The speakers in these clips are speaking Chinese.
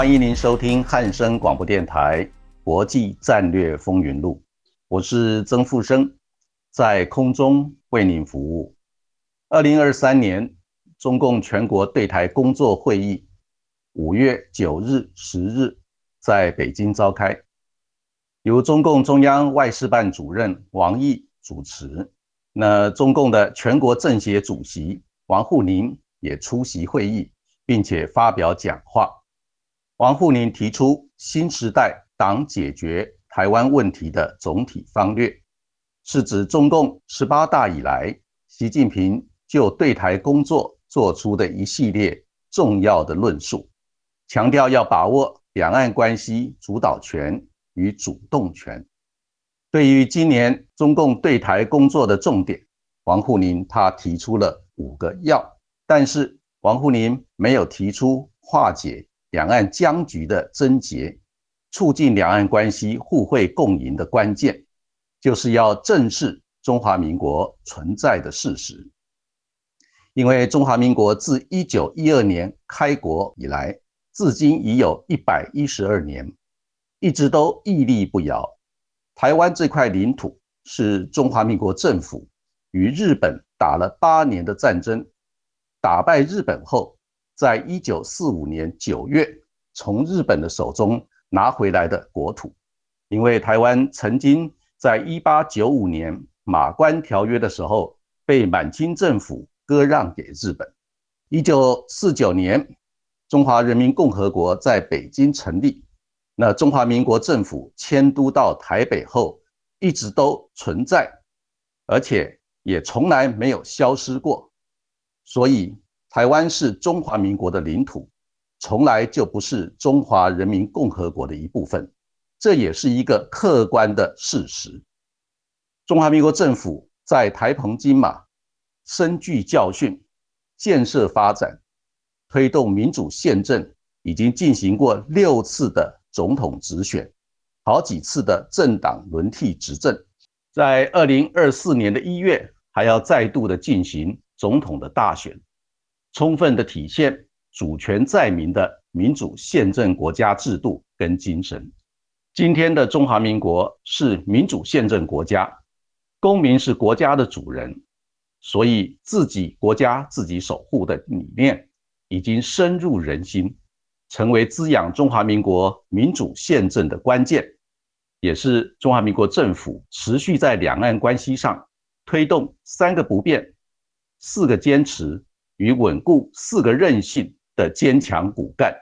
欢迎您收听汉声广播电台《国际战略风云录》，我是曾富生，在空中为您服务。二零二三年中共全国对台工作会议五月九日、十日在北京召开，由中共中央外事办主任王毅主持。那中共的全国政协主席王沪宁也出席会议，并且发表讲话。王沪宁提出新时代党解决台湾问题的总体方略，是指中共十八大以来，习近平就对台工作做出的一系列重要的论述，强调要把握两岸关系主导权与主动权。对于今年中共对台工作的重点，王沪宁他提出了五个要，但是王沪宁没有提出化解。两岸僵局的症结，促进两岸关系互惠共赢的关键，就是要正视中华民国存在的事实。因为中华民国自一九一二年开国以来，至今已有一百一十二年，一直都屹立不摇。台湾这块领土是中华民国政府与日本打了八年的战争，打败日本后。在一九四五年九月，从日本的手中拿回来的国土，因为台湾曾经在一八九五年马关条约的时候被满清政府割让给日本。一九四九年，中华人民共和国在北京成立，那中华民国政府迁都到台北后，一直都存在，而且也从来没有消失过，所以。台湾是中华民国的领土，从来就不是中华人民共和国的一部分，这也是一个客观的事实。中华民国政府在台澎金马深具教训，建设发展，推动民主宪政，已经进行过六次的总统直选，好几次的政党轮替执政，在二零二四年的一月还要再度的进行总统的大选。充分的体现主权在民的民主宪政国家制度跟精神。今天的中华民国是民主宪政国家，公民是国家的主人，所以自己国家自己守护的理念已经深入人心，成为滋养中华民国民主宪政的关键，也是中华民国政府持续在两岸关系上推动三个不变、四个坚持。与稳固四个韧性的坚强骨干。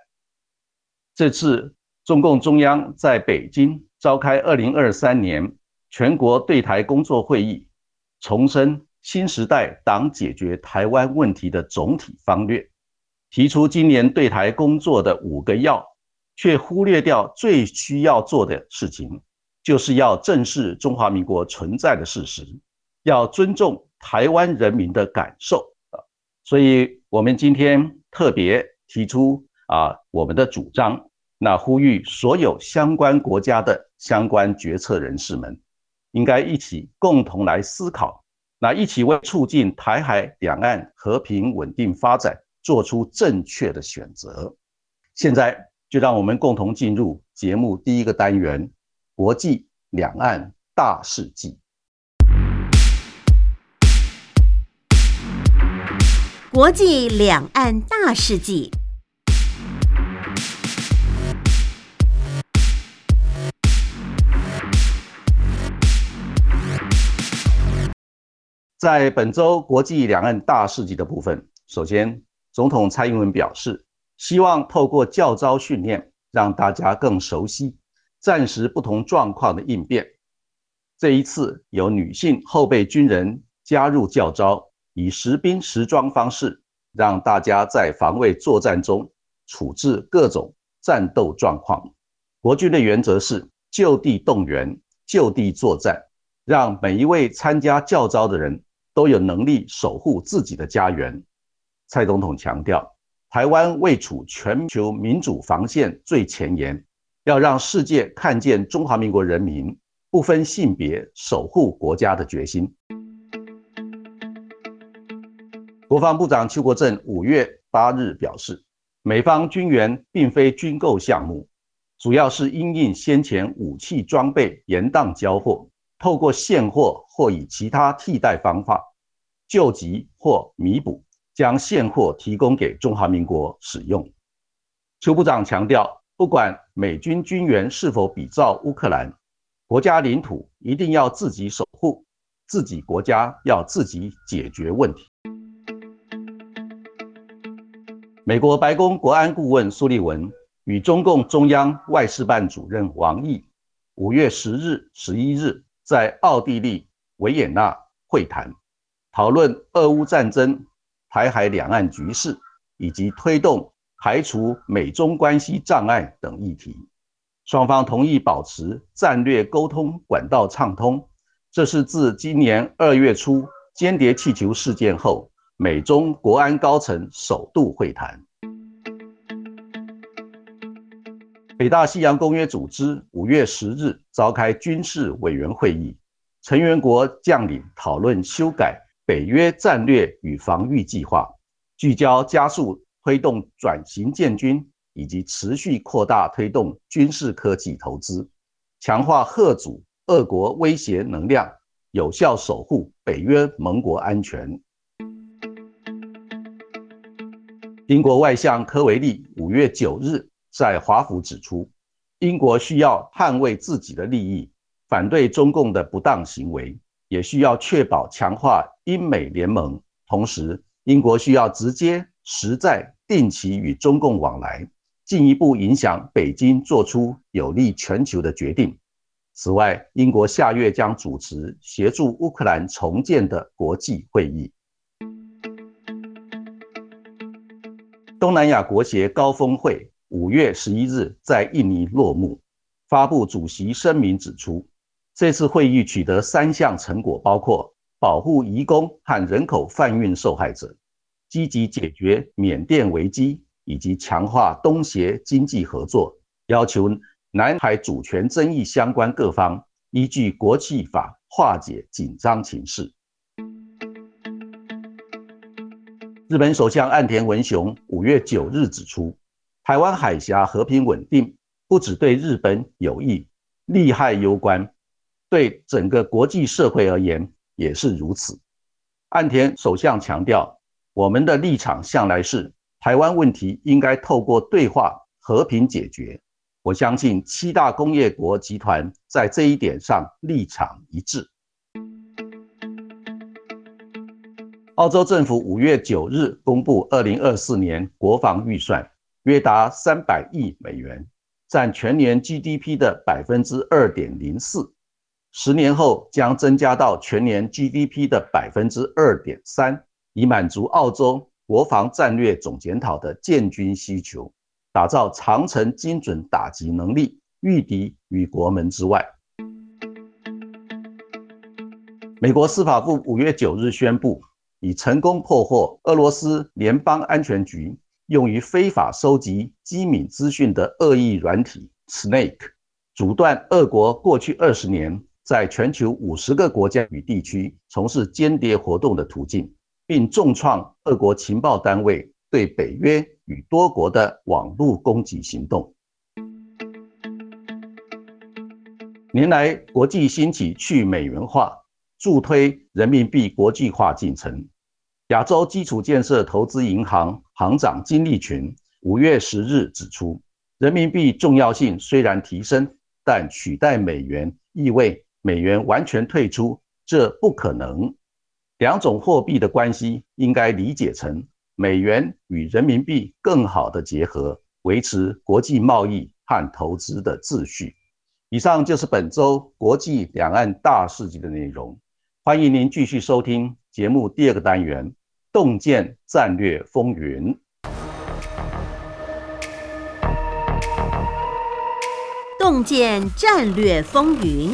这次中共中央在北京召开二零二三年全国对台工作会议，重申新时代党解决台湾问题的总体方略，提出今年对台工作的五个要，却忽略掉最需要做的事情，就是要正视中华民国存在的事实，要尊重台湾人民的感受。所以，我们今天特别提出啊，我们的主张，那呼吁所有相关国家的相关决策人士们，应该一起共同来思考，那一起为促进台海两岸和平稳定发展做出正确的选择。现在，就让我们共同进入节目第一个单元——国际两岸大事记。国际两岸大事记，在本周国际两岸大事记的部分，首先，总统蔡英文表示，希望透过教招训练，让大家更熟悉暂时不同状况的应变。这一次有女性后备军人加入教招，以实兵实装方式，让大家在防卫作战中处置各种战斗状况。国军的原则是就地动员、就地作战，让每一位参加教招的人都有能力守护自己的家园。蔡总统强调，台湾位处全球民主防线最前沿，要让世界看见中华民国人民。不分性别守护国家的决心。国防部长邱国正五月八日表示，美方军援并非军购项目，主要是因应先前武器装备延宕交货，透过现货或以其他替代方法救急或弥补，将现货提供给中华民国使用。邱部长强调，不管美军军援是否比照乌克兰。国家领土一定要自己守护，自己国家要自己解决问题。美国白宫国安顾问苏利文与中共中央外事办主任王毅五月十日、十一日在奥地利维也纳会谈，讨论俄乌战争、台海两岸局势以及推动排除美中关系障碍等议题。双方同意保持战略沟通管道畅通，这是自今年二月初间谍气球事件后，美中国安高层首度会谈。北大西洋公约组织五月十日召开军事委员会议，成员国将领讨论修改北约战略与防御计划，聚焦加速推动转型建军。以及持续扩大推动军事科技投资，强化贺阻俄国威胁能量，有效守护北约盟国安全。英国外相科维利五月九日在华府指出，英国需要捍卫自己的利益，反对中共的不当行为，也需要确保强化英美联盟。同时，英国需要直接、实在、定期与中共往来。进一步影响北京做出有利全球的决定。此外，英国下月将主持协助乌克兰重建的国际会议。东南亚国协高峰会五月十一日在印尼落幕，发布主席声明指出，这次会议取得三项成果，包括保护移工和人口贩运受害者，积极解决缅甸危机。以及强化东协经济合作，要求南海主权争议相关各方依据国际法化解紧张情势。日本首相岸田文雄五月九日指出，台湾海峡和平稳定不只对日本有益，利害攸关，对整个国际社会而言也是如此。岸田首相强调，我们的立场向来是。台湾问题应该透过对话和平解决。我相信七大工业国集团在这一点上立场一致。澳洲政府五月九日公布二零二四年国防预算，约达三百亿美元，占全年 GDP 的百分之二点零四，十年后将增加到全年 GDP 的百分之二点三，以满足澳洲。国防战略总检讨的建军需求，打造长城精准打击能力，御敌于国门之外。美国司法部五月九日宣布，已成功破获俄罗斯联邦安全局用于非法收集机敏资讯的恶意软体 Snake，阻断俄国过去二十年在全球五十个国家与地区从事间谍活动的途径。并重创俄国情报单位对北约与多国的网络攻击行动。年来，国际兴起去美元化，助推人民币国际化进程。亚洲基础建设投资银行行长金立群五月十日指出，人民币重要性虽然提升，但取代美元意味美元完全退出，这不可能。两种货币的关系应该理解成美元与人民币更好的结合，维持国际贸易和投资的秩序。以上就是本周国际两岸大事记的内容。欢迎您继续收听节目第二个单元《洞见战略风云》。洞见战略风云。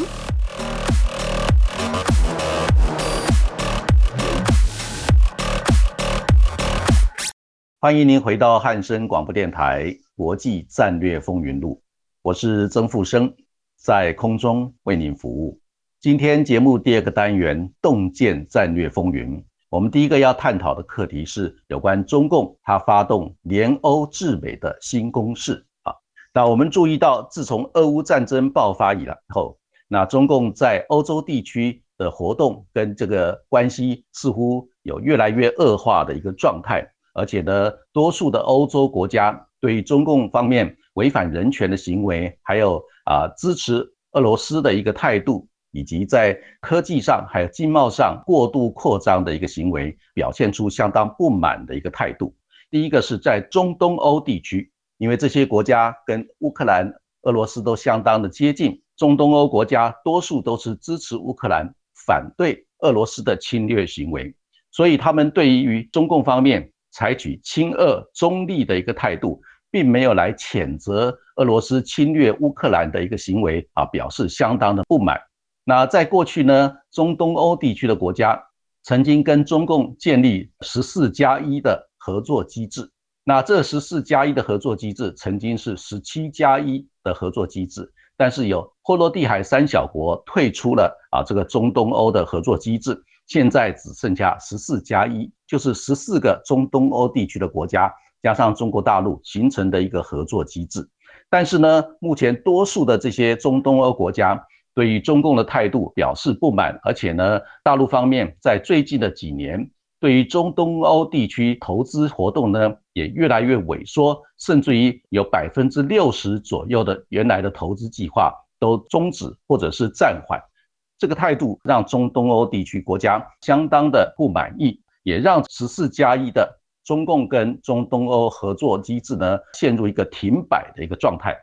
欢迎您回到汉声广播电台《国际战略风云录》，我是曾富生，在空中为您服务。今天节目第二个单元《洞见战略风云》，我们第一个要探讨的课题是有关中共它发动联欧制美的新攻势啊。那我们注意到，自从俄乌战争爆发以来后，那中共在欧洲地区的活动跟这个关系似乎有越来越恶化的一个状态。而且呢，多数的欧洲国家对于中共方面违反人权的行为，还有啊支持俄罗斯的一个态度，以及在科技上还有经贸上过度扩张的一个行为，表现出相当不满的一个态度。第一个是在中东欧地区，因为这些国家跟乌克兰、俄罗斯都相当的接近，中东欧国家多数都是支持乌克兰，反对俄罗斯的侵略行为，所以他们对于中共方面。采取亲俄中立的一个态度，并没有来谴责俄罗斯侵略乌克兰的一个行为啊，表示相当的不满。那在过去呢，中东欧地区的国家曾经跟中共建立十四加一的合作机制。那这十四加一的合作机制曾经是十七加一的合作机制，但是有波罗的海三小国退出了啊这个中东欧的合作机制。现在只剩下十四加一，就是十四个中东欧地区的国家加上中国大陆形成的一个合作机制。但是呢，目前多数的这些中东欧国家对于中共的态度表示不满，而且呢，大陆方面在最近的几年对于中东欧地区投资活动呢也越来越萎缩，甚至于有百分之六十左右的原来的投资计划都终止或者是暂缓。这个态度让中东欧地区国家相当的不满意，也让十四加一的中共跟中东欧合作机制呢陷入一个停摆的一个状态。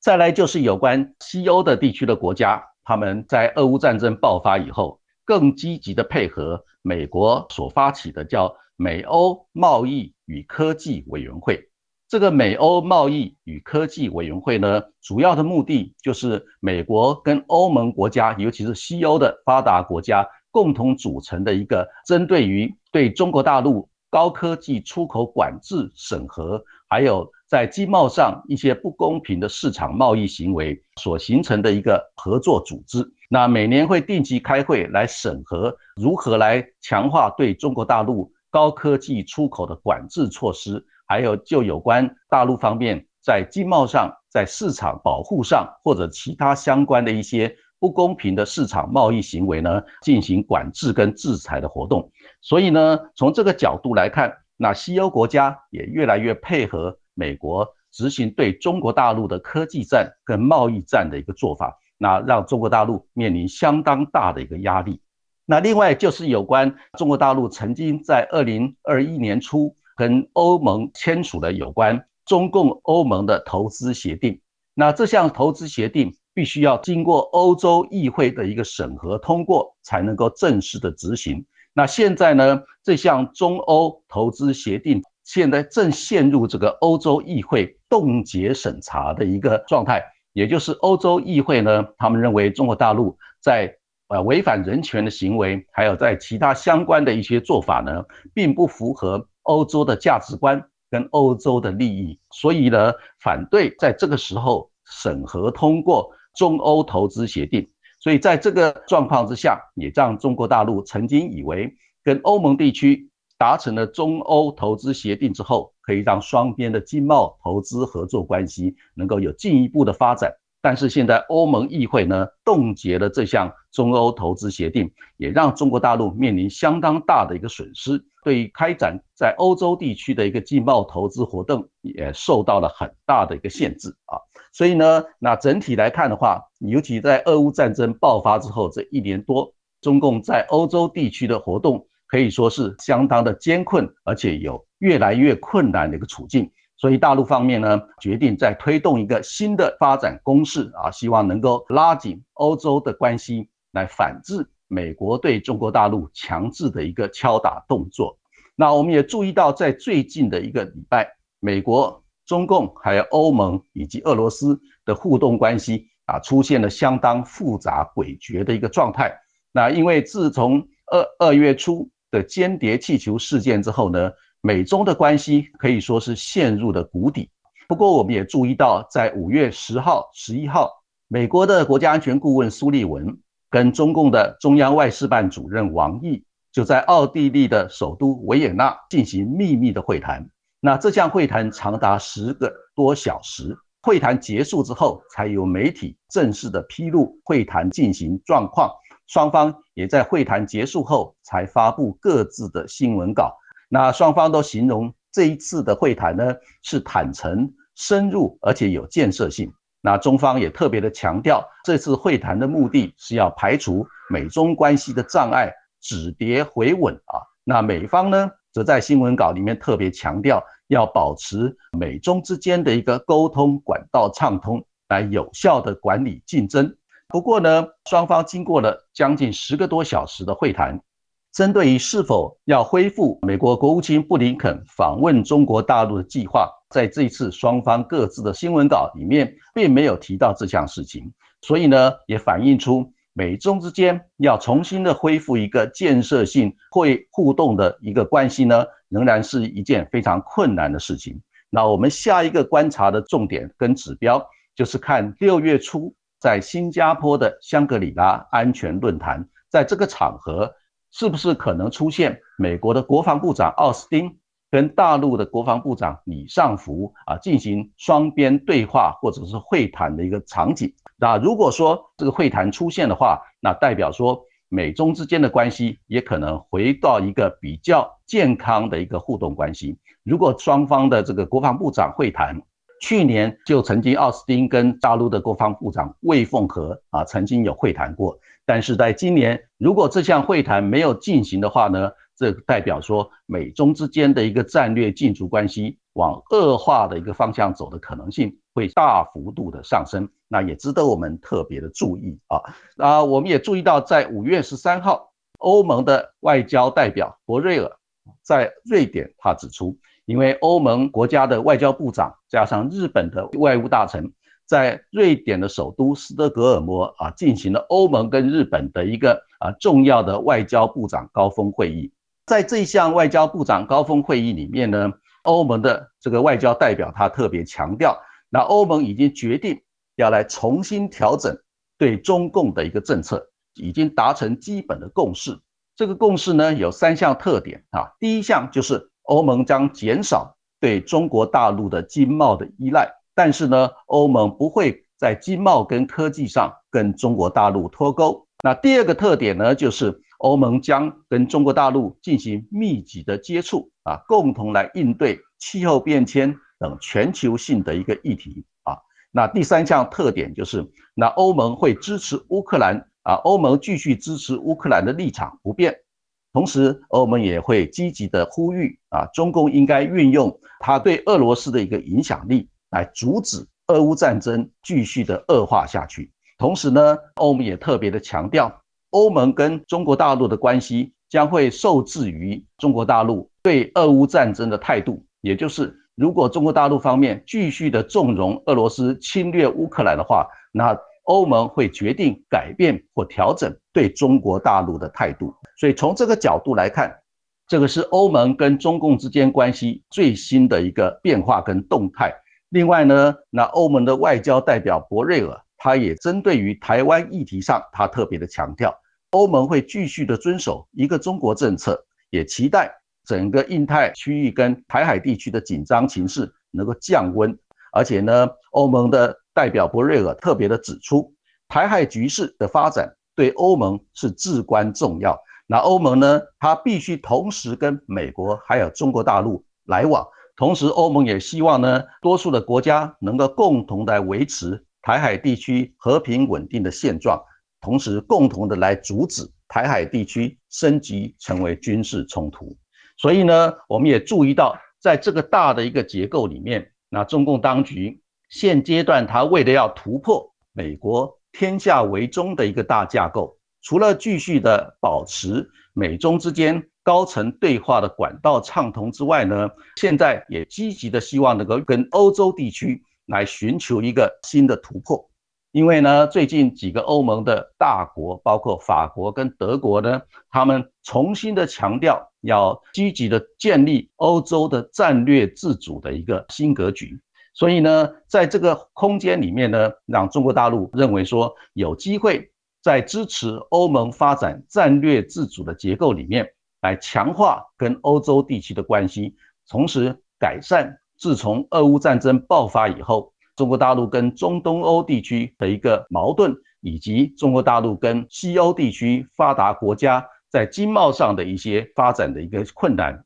再来就是有关西欧的地区的国家，他们在俄乌战争爆发以后，更积极的配合美国所发起的叫美欧贸易与科技委员会。这个美欧贸易与科技委员会呢，主要的目的就是美国跟欧盟国家，尤其是西欧的发达国家共同组成的一个针对于对中国大陆高科技出口管制审核，还有在经贸上一些不公平的市场贸易行为所形成的一个合作组织。那每年会定期开会来审核如何来强化对中国大陆高科技出口的管制措施。还有就有关大陆方面在经贸上、在市场保护上或者其他相关的一些不公平的市场贸易行为呢，进行管制跟制裁的活动。所以呢，从这个角度来看，那西欧国家也越来越配合美国执行对中国大陆的科技战跟贸易战的一个做法，那让中国大陆面临相当大的一个压力。那另外就是有关中国大陆曾经在二零二一年初。跟欧盟签署了有关中共欧盟的投资协定，那这项投资协定必须要经过欧洲议会的一个审核通过，才能够正式的执行。那现在呢，这项中欧投资协定现在正陷入这个欧洲议会冻结审查的一个状态，也就是欧洲议会呢，他们认为中国大陆在呃违反人权的行为，还有在其他相关的一些做法呢，并不符合。欧洲的价值观跟欧洲的利益，所以呢，反对在这个时候审核通过中欧投资协定。所以在这个状况之下，也让中国大陆曾经以为跟欧盟地区达成了中欧投资协定之后，可以让双边的经贸投资合作关系能够有进一步的发展。但是现在欧盟议会呢冻结了这项中欧投资协定，也让中国大陆面临相当大的一个损失，对于开展在欧洲地区的一个经贸投资活动也受到了很大的一个限制啊。所以呢，那整体来看的话，尤其在俄乌战争爆发之后这一年多，中共在欧洲地区的活动可以说是相当的艰困，而且有越来越困难的一个处境。所以大陆方面呢，决定在推动一个新的发展攻势啊，希望能够拉紧欧洲的关系，来反制美国对中国大陆强制的一个敲打动作。那我们也注意到，在最近的一个礼拜，美国、中共还有欧盟以及俄罗斯的互动关系啊，出现了相当复杂诡谲的一个状态。那因为自从二二月初的间谍气球事件之后呢？美中的关系可以说是陷入了谷底。不过，我们也注意到，在五月十号、十一号，美国的国家安全顾问苏利文跟中共的中央外事办主任王毅就在奥地利的首都维也纳进行秘密的会谈。那这项会谈长达十个多小时。会谈结束之后，才有媒体正式的披露会谈进行状况。双方也在会谈结束后才发布各自的新闻稿。那双方都形容这一次的会谈呢是坦诚、深入，而且有建设性。那中方也特别的强调，这次会谈的目的是要排除美中关系的障碍，止跌回稳啊。那美方呢，则在新闻稿里面特别强调，要保持美中之间的一个沟通管道畅通，来有效的管理竞争。不过呢，双方经过了将近十个多小时的会谈。针对于是否要恢复美国国务卿布林肯访问中国大陆的计划，在这一次双方各自的新闻稿里面，并没有提到这项事情，所以呢，也反映出美中之间要重新的恢复一个建设性会互动的一个关系呢，仍然是一件非常困难的事情。那我们下一个观察的重点跟指标，就是看六月初在新加坡的香格里拉安全论坛，在这个场合。是不是可能出现美国的国防部长奥斯汀跟大陆的国防部长李尚福啊进行双边对话或者是会谈的一个场景？那如果说这个会谈出现的话，那代表说美中之间的关系也可能回到一个比较健康的一个互动关系。如果双方的这个国防部长会谈，去年就曾经奥斯汀跟大陆的国防部长魏凤和啊曾经有会谈过。但是在今年，如果这项会谈没有进行的话呢，这代表说美中之间的一个战略竞逐关系往恶化的一个方向走的可能性会大幅度的上升，那也值得我们特别的注意啊。啊，我们也注意到，在五月十三号，欧盟的外交代表博瑞尔在瑞典，他指出，因为欧盟国家的外交部长加上日本的外务大臣。在瑞典的首都斯德哥尔摩啊，进行了欧盟跟日本的一个啊重要的外交部长高峰会议。在这项外交部长高峰会议里面呢，欧盟的这个外交代表他特别强调，那欧盟已经决定要来重新调整对中共的一个政策，已经达成基本的共识。这个共识呢有三项特点啊，第一项就是欧盟将减少对中国大陆的经贸的依赖。但是呢，欧盟不会在经贸跟科技上跟中国大陆脱钩。那第二个特点呢，就是欧盟将跟中国大陆进行密集的接触啊，共同来应对气候变迁等全球性的一个议题啊。那第三项特点就是，那欧盟会支持乌克兰啊，欧盟继续支持乌克兰的立场不变。同时，欧盟也会积极的呼吁啊，中共应该运用它对俄罗斯的一个影响力。来阻止俄乌战争继续的恶化下去。同时呢，欧盟也特别的强调，欧盟跟中国大陆的关系将会受制于中国大陆对俄乌战争的态度。也就是，如果中国大陆方面继续的纵容俄罗斯侵略乌克兰的话，那欧盟会决定改变或调整对中国大陆的态度。所以从这个角度来看，这个是欧盟跟中共之间关系最新的一个变化跟动态。另外呢，那欧盟的外交代表博瑞尔，他也针对于台湾议题上，他特别的强调，欧盟会继续的遵守一个中国政策，也期待整个印太区域跟台海地区的紧张情势能够降温。而且呢，欧盟的代表博瑞尔特别的指出，台海局势的发展对欧盟是至关重要。那欧盟呢，它必须同时跟美国还有中国大陆来往。同时，欧盟也希望呢，多数的国家能够共同来维持台海地区和平稳定的现状，同时共同的来阻止台海地区升级成为军事冲突。所以呢，我们也注意到，在这个大的一个结构里面，那中共当局现阶段，他为了要突破美国天下为中的一个大架构，除了继续的保持美中之间高层对话的管道畅通之外呢，现在也积极的希望能够跟欧洲地区来寻求一个新的突破。因为呢，最近几个欧盟的大国，包括法国跟德国呢，他们重新的强调要积极的建立欧洲的战略自主的一个新格局。所以呢，在这个空间里面呢，让中国大陆认为说有机会在支持欧盟发展战略自主的结构里面，来强化跟欧洲地区的关系，同时改善自从俄乌战争爆发以后。中国大陆跟中东欧地区的一个矛盾，以及中国大陆跟西欧地区发达国家在经贸上的一些发展的一个困难，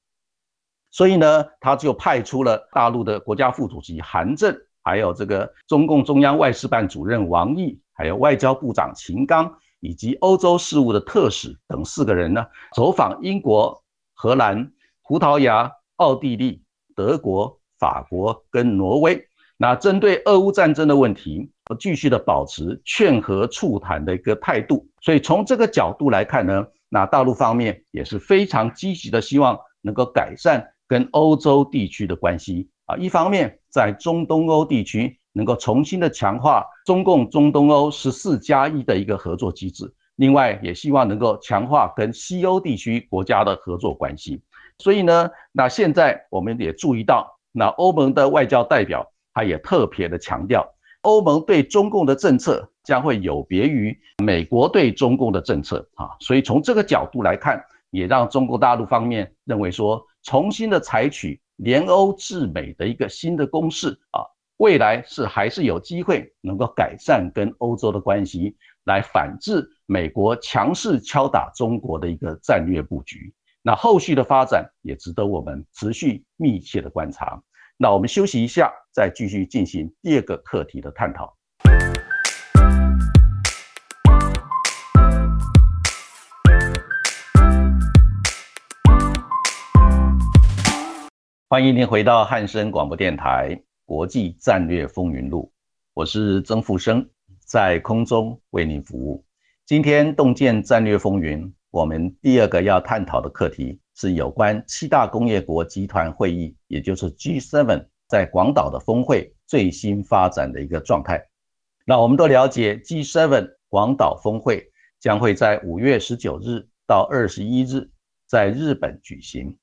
所以呢，他就派出了大陆的国家副主席韩正，还有这个中共中央外事办主任王毅，还有外交部长秦刚，以及欧洲事务的特使等四个人呢，走访英国、荷兰、葡萄牙、奥地利、德国、法国跟挪威。那针对俄乌战争的问题，继续的保持劝和促谈的一个态度。所以从这个角度来看呢，那大陆方面也是非常积极的，希望能够改善跟欧洲地区的关系啊。一方面在中东欧地区能够重新的强化中共中东欧十四加一的一个合作机制，另外也希望能够强化跟西欧地区国家的合作关系。所以呢，那现在我们也注意到，那欧盟的外交代表。他也特别的强调，欧盟对中共的政策将会有别于美国对中共的政策啊，所以从这个角度来看，也让中国大陆方面认为说，重新的采取联欧制美的一个新的公式啊，未来是还是有机会能够改善跟欧洲的关系，来反制美国强势敲打中国的一个战略布局。那后续的发展也值得我们持续密切的观察。那我们休息一下，再继续进行第二个课题的探讨。欢迎您回到汉声广播电台《国际战略风云录》，我是曾富生，在空中为您服务。今天洞见战略风云，我们第二个要探讨的课题。是有关七大工业国集团会议，也就是 G7 在广岛的峰会最新发展的一个状态。那我们都了解，G7 广岛峰会将会在五月十九日到二十一日在日本举行。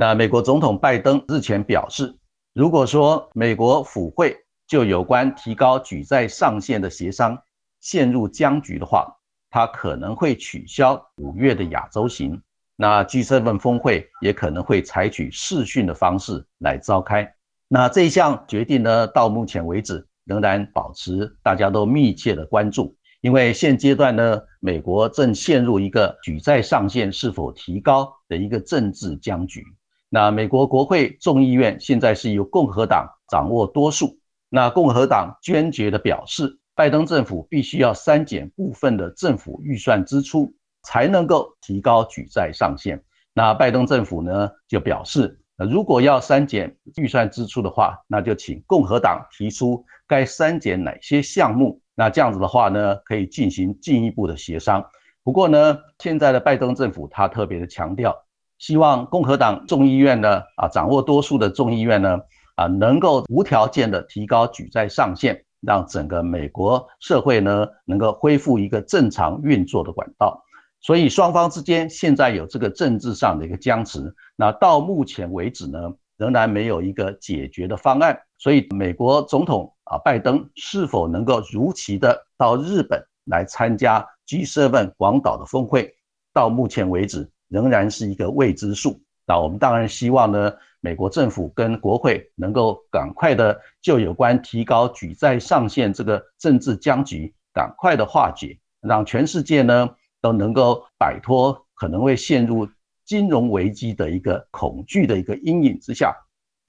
那美国总统拜登日前表示，如果说美国府会就有关提高举债上限的协商陷入僵局的话，他可能会取消五月的亚洲行。那 G7 峰会也可能会采取视讯的方式来召开。那这一项决定呢，到目前为止仍然保持大家都密切的关注，因为现阶段呢，美国正陷入一个举债上限是否提高的一个政治僵局。那美国国会众议院现在是由共和党掌握多数，那共和党坚决的表示，拜登政府必须要删减部分的政府预算支出。才能够提高举债上限。那拜登政府呢就表示，如果要删减预算支出的话，那就请共和党提出该删减哪些项目。那这样子的话呢，可以进行进一步的协商。不过呢，现在的拜登政府他特别的强调，希望共和党众议院呢啊掌握多数的众议院呢啊能够无条件的提高举债上限，让整个美国社会呢能够恢复一个正常运作的管道。所以双方之间现在有这个政治上的一个僵持，那到目前为止呢，仍然没有一个解决的方案。所以美国总统啊拜登是否能够如期的到日本来参加 G7 广岛的峰会，到目前为止仍然是一个未知数。那我们当然希望呢，美国政府跟国会能够赶快的就有关提高举债上限这个政治僵局赶快的化解，让全世界呢。都能够摆脱可能会陷入金融危机的一个恐惧的一个阴影之下。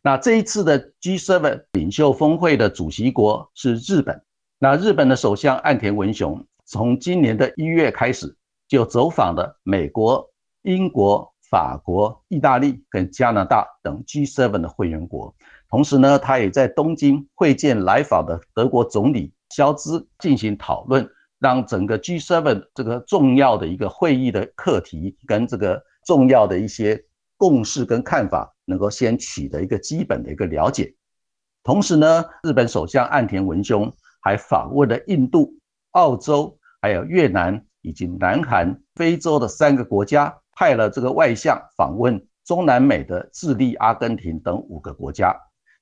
那这一次的 G7 领袖峰会的主席国是日本。那日本的首相岸田文雄从今年的一月开始就走访了美国、英国、法国、意大利跟加拿大等 G7 的会员国。同时呢，他也在东京会见来访的德国总理肖兹进行讨论，让整个 G7 这个重要的一个会议的课题跟这个重要的一些共识跟看法能够先取得一个基本的一个了解。同时呢，日本首相岸田文雄还访问了印度、澳洲、还有越南以及南韩、非洲的三个国家，派了这个外相访问中南美的智利、阿根廷等五个国家。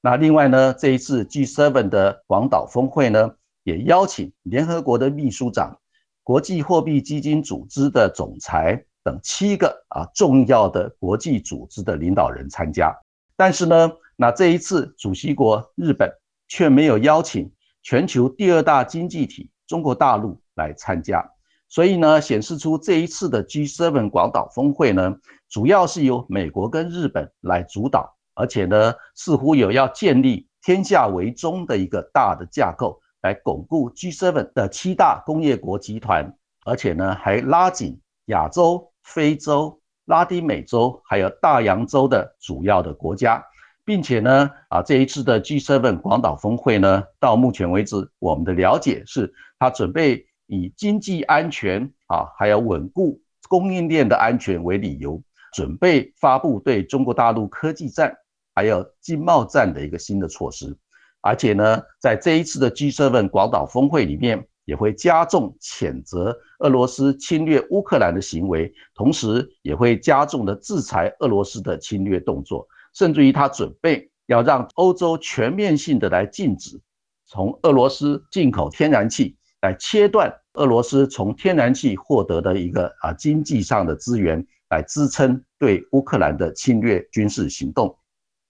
那另外呢，这一次 G7 的广岛峰会呢，也邀请联合国的秘书长、国际货币基金组织的总裁等七个啊重要的国际组织的领导人参加。但是呢，那这一次主席国日本却没有邀请全球第二大经济体中国大陆来参加。所以呢，显示出这一次的 G7 广岛峰会呢，主要是由美国跟日本来主导。而且呢，似乎有要建立天下为中的一个大的架构，来巩固 G7 的七大工业国集团，而且呢，还拉紧亚洲、非洲、拉丁美洲还有大洋洲的主要的国家，并且呢，啊，这一次的 G7 广岛峰会呢，到目前为止，我们的了解是，他准备以经济安全啊，还有稳固供应链的安全为理由，准备发布对中国大陆科技战。还有经贸战的一个新的措施，而且呢，在这一次的 G7 广岛峰会里面，也会加重谴责俄罗斯侵略乌克兰的行为，同时也会加重的制裁俄罗斯的侵略动作，甚至于他准备要让欧洲全面性的来禁止从俄罗斯进口天然气，来切断俄罗斯从天然气获得的一个啊经济上的资源，来支撑对乌克兰的侵略军事行动。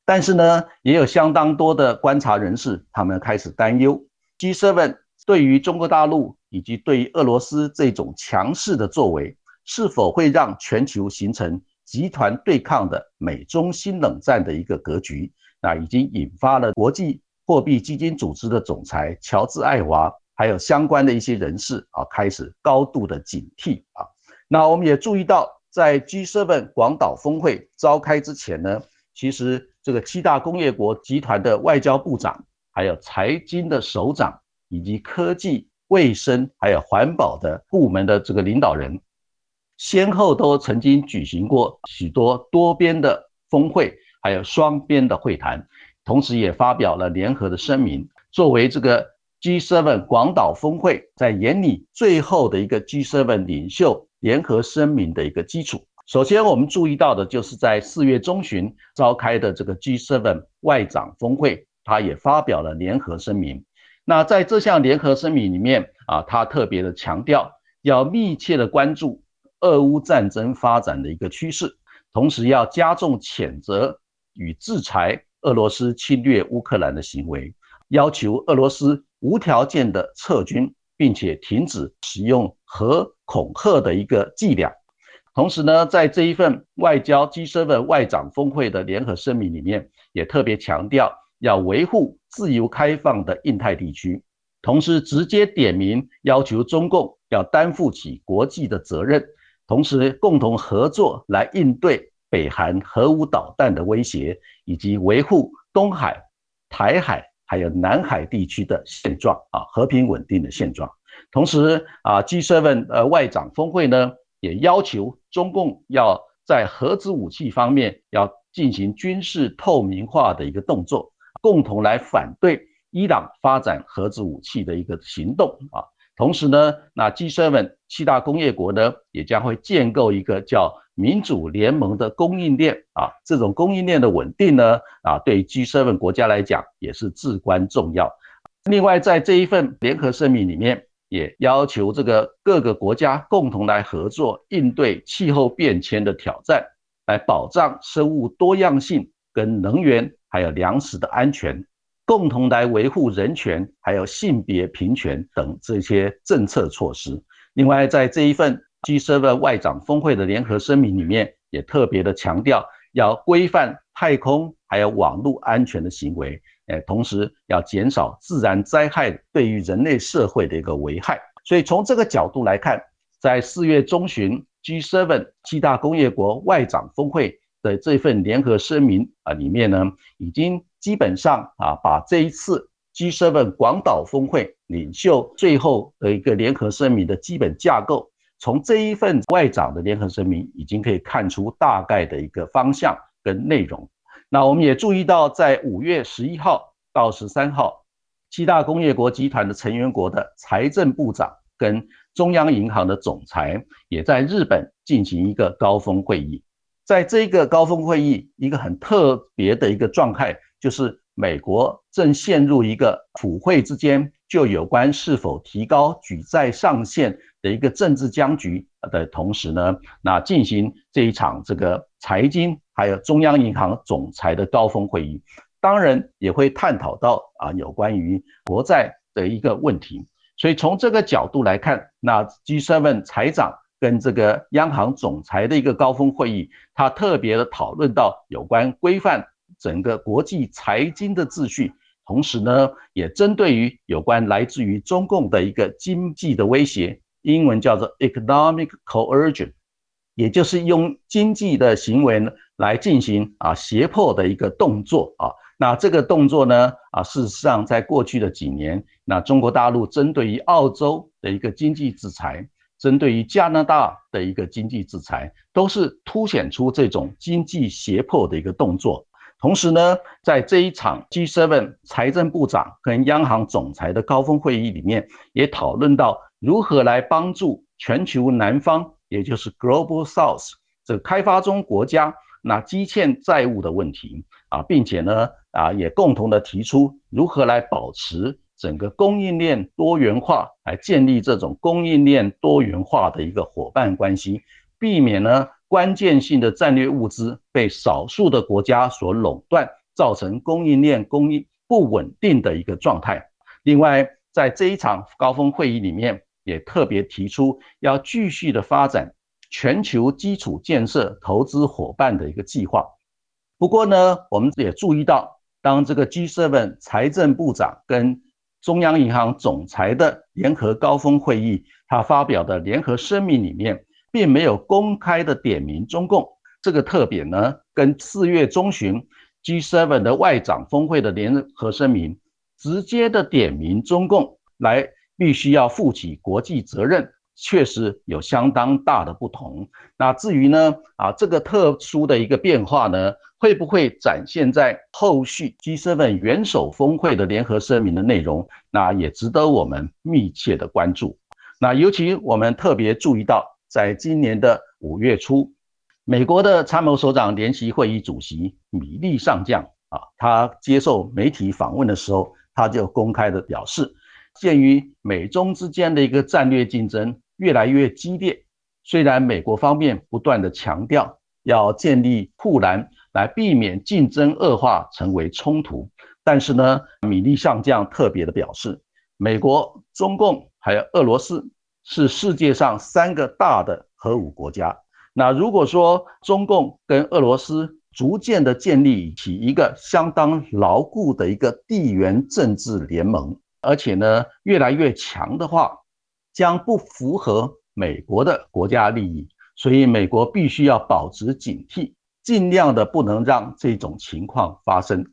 但是呢，也有相当多的观察人士，他们开始担忧，G7 对于中国大陆以及对于俄罗斯这种强势的作为，是否会让全球形成集团对抗的美中新冷战的一个格局？那已经引发了国际货币基金组织的总裁乔治·艾华，还有相关的一些人士啊，开始高度的警惕啊。那我们也注意到，在 G7 广岛峰会召开之前呢，其实。这个七大工业国集团的外交部长，还有财经的首长，以及科技、卫生还有环保的部门的这个领导人，先后都曾经举行过许多多边的峰会，还有双边的会谈，同时也发表了联合的声明，作为这个 G7 广岛峰会在眼里最后的一个 G7 领袖联合声明的一个基础。首先，我们注意到的就是在四月中旬召开的这个 G7 外长峰会，他也发表了联合声明。那在这项联合声明里面啊，他特别的强调要密切的关注俄乌战争发展的一个趋势，同时要加重谴责与制裁俄罗斯侵略乌克兰的行为，要求俄罗斯无条件的撤军，并且停止使用核恐吓的一个伎俩。同时呢，在这一份外交 G7 外长峰会的联合声明里面，也特别强调要维护自由开放的印太地区，同时直接点名要求中共要担负起国际的责任，同时共同合作来应对北韩核武导弹的威胁，以及维护东海、台海还有南海地区的现状啊和平稳定的现状。同时啊，G7 呃外长峰会呢。也要求中共要在核子武器方面要进行军事透明化的一个动作，共同来反对伊朗发展核子武器的一个行动啊。同时呢，那 G7 七大工业国呢也将会建构一个叫民主联盟的供应链啊。这种供应链的稳定呢啊，对 G7 国家来讲也是至关重要。另外，在这一份联合声明里面。也要求这个各个国家共同来合作，应对气候变迁的挑战，来保障生物多样性、跟能源还有粮食的安全，共同来维护人权，还有性别平权等这些政策措施。另外，在这一份 G7 外长峰会的联合声明里面，也特别的强调要规范太空还有网络安全的行为。诶，同时要减少自然灾害对于人类社会的一个危害，所以从这个角度来看，在四月中旬 G7 七大工业国外长峰会的这份联合声明啊里面呢，已经基本上啊把这一次 G7 广岛峰会领袖最后的一个联合声明的基本架构，从这一份外长的联合声明已经可以看出大概的一个方向跟内容。那我们也注意到，在五月十一号到十三号，七大工业国集团的成员国的财政部长跟中央银行的总裁也在日本进行一个高峰会议。在这个高峰会议，一个很特别的一个状态，就是美国正陷入一个普会之间就有关是否提高举债上限的一个政治僵局的同时呢，那进行这一场这个财经还有中央银行总裁的高峰会议，当然也会探讨到啊有关于国债的一个问题。所以从这个角度来看，那 G7 财长。跟这个央行总裁的一个高峰会议，他特别的讨论到有关规范整个国际财经的秩序，同时呢，也针对于有关来自于中共的一个经济的威胁，英文叫做 economic coercion，也就是用经济的行为呢来进行啊胁迫的一个动作啊。那这个动作呢啊，事实上在过去的几年，那中国大陆针对于澳洲的一个经济制裁。针对于加拿大的一个经济制裁，都是凸显出这种经济胁迫的一个动作。同时呢，在这一场 G7 财政部长跟央行总裁的高峰会议里面，也讨论到如何来帮助全球南方，也就是 Global South 这开发中国家那积欠债务的问题啊，并且呢啊，也共同的提出如何来保持。整个供应链多元化，来建立这种供应链多元化的一个伙伴关系，避免呢关键性的战略物资被少数的国家所垄断，造成供应链供应不稳定的一个状态。另外，在这一场高峰会议里面，也特别提出要继续的发展全球基础建设投资伙伴的一个计划。不过呢，我们也注意到，当这个 G7 财政部长跟中央银行总裁的联合高峰会议，他发表的联合声明里面，并没有公开的点名中共。这个特点呢，跟四月中旬 G7 的外长峰会的联合声明，直接的点名中共，来必须要负起国际责任，确实有相当大的不同。那至于呢，啊，这个特殊的一个变化呢？会不会展现在后续 G7 元首峰会的联合声明的内容？那也值得我们密切的关注。那尤其我们特别注意到，在今年的五月初，美国的参谋首长联席会议主席米利上将啊，他接受媒体访问的时候，他就公开的表示，鉴于美中之间的一个战略竞争越来越激烈，虽然美国方面不断的强调要建立护栏。来避免竞争恶化成为冲突，但是呢，米利上将特别的表示，美国、中共还有俄罗斯是世界上三个大的核武国家。那如果说中共跟俄罗斯逐渐的建立起一个相当牢固的一个地缘政治联盟，而且呢越来越强的话，将不符合美国的国家利益，所以美国必须要保持警惕。尽量的不能让这种情况发生，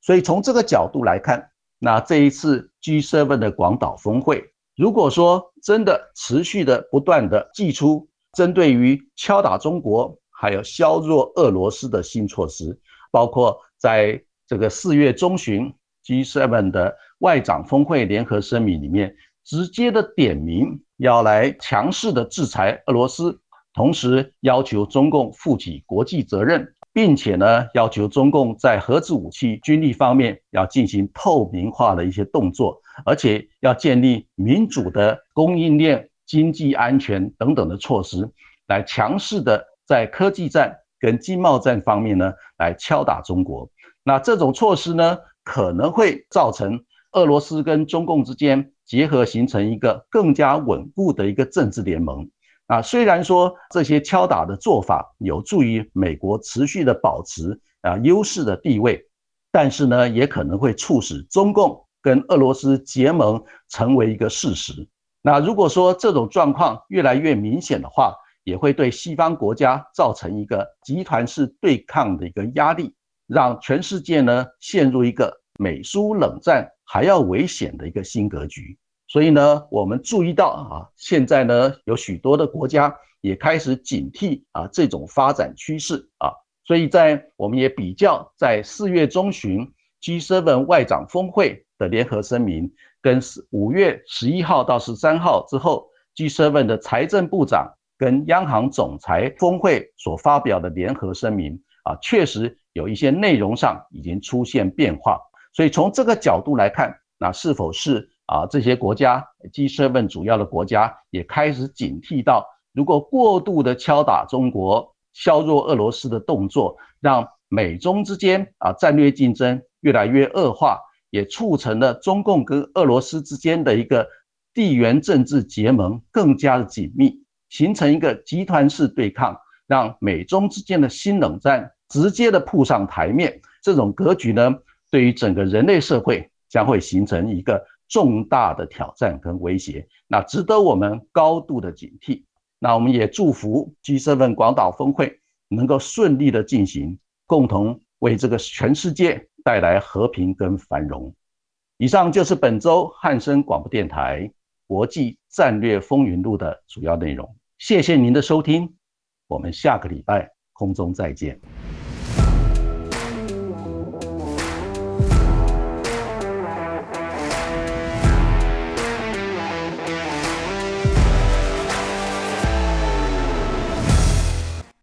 所以从这个角度来看，那这一次 G7 的广岛峰会，如果说真的持续的不断的祭出针对于敲打中国还有削弱俄罗斯的新措施，包括在这个四月中旬 G7 的外长峰会联合声明里面，直接的点名要来强势的制裁俄罗斯。同时要求中共负起国际责任，并且呢，要求中共在核子武器、军力方面要进行透明化的一些动作，而且要建立民主的供应链、经济安全等等的措施，来强势的在科技战跟经贸战方面呢，来敲打中国。那这种措施呢，可能会造成俄罗斯跟中共之间结合，形成一个更加稳固的一个政治联盟。啊，虽然说这些敲打的做法有助于美国持续的保持啊优势的地位，但是呢，也可能会促使中共跟俄罗斯结盟成为一个事实。那如果说这种状况越来越明显的话，也会对西方国家造成一个集团式对抗的一个压力，让全世界呢陷入一个美苏冷战还要危险的一个新格局。所以呢，我们注意到啊，现在呢有许多的国家也开始警惕啊这种发展趋势啊。所以在我们也比较在四月中旬 G7 外长峰会的联合声明，跟五月十一号到十三号之后 G7 的财政部长跟央行总裁峰会所发表的联合声明啊，确实有一些内容上已经出现变化。所以从这个角度来看，那是否是？啊，这些国家 G7 主要的国家也开始警惕到，如果过度的敲打中国、削弱俄罗斯的动作，让美中之间啊战略竞争越来越恶化，也促成了中共跟俄罗斯之间的一个地缘政治结盟更加的紧密，形成一个集团式对抗，让美中之间的新冷战直接的铺上台面。这种格局呢，对于整个人类社会将会形成一个。重大的挑战跟威胁，那值得我们高度的警惕。那我们也祝福 G7 广岛峰会能够顺利的进行，共同为这个全世界带来和平跟繁荣。以上就是本周汉声广播电台国际战略风云录的主要内容。谢谢您的收听，我们下个礼拜空中再见。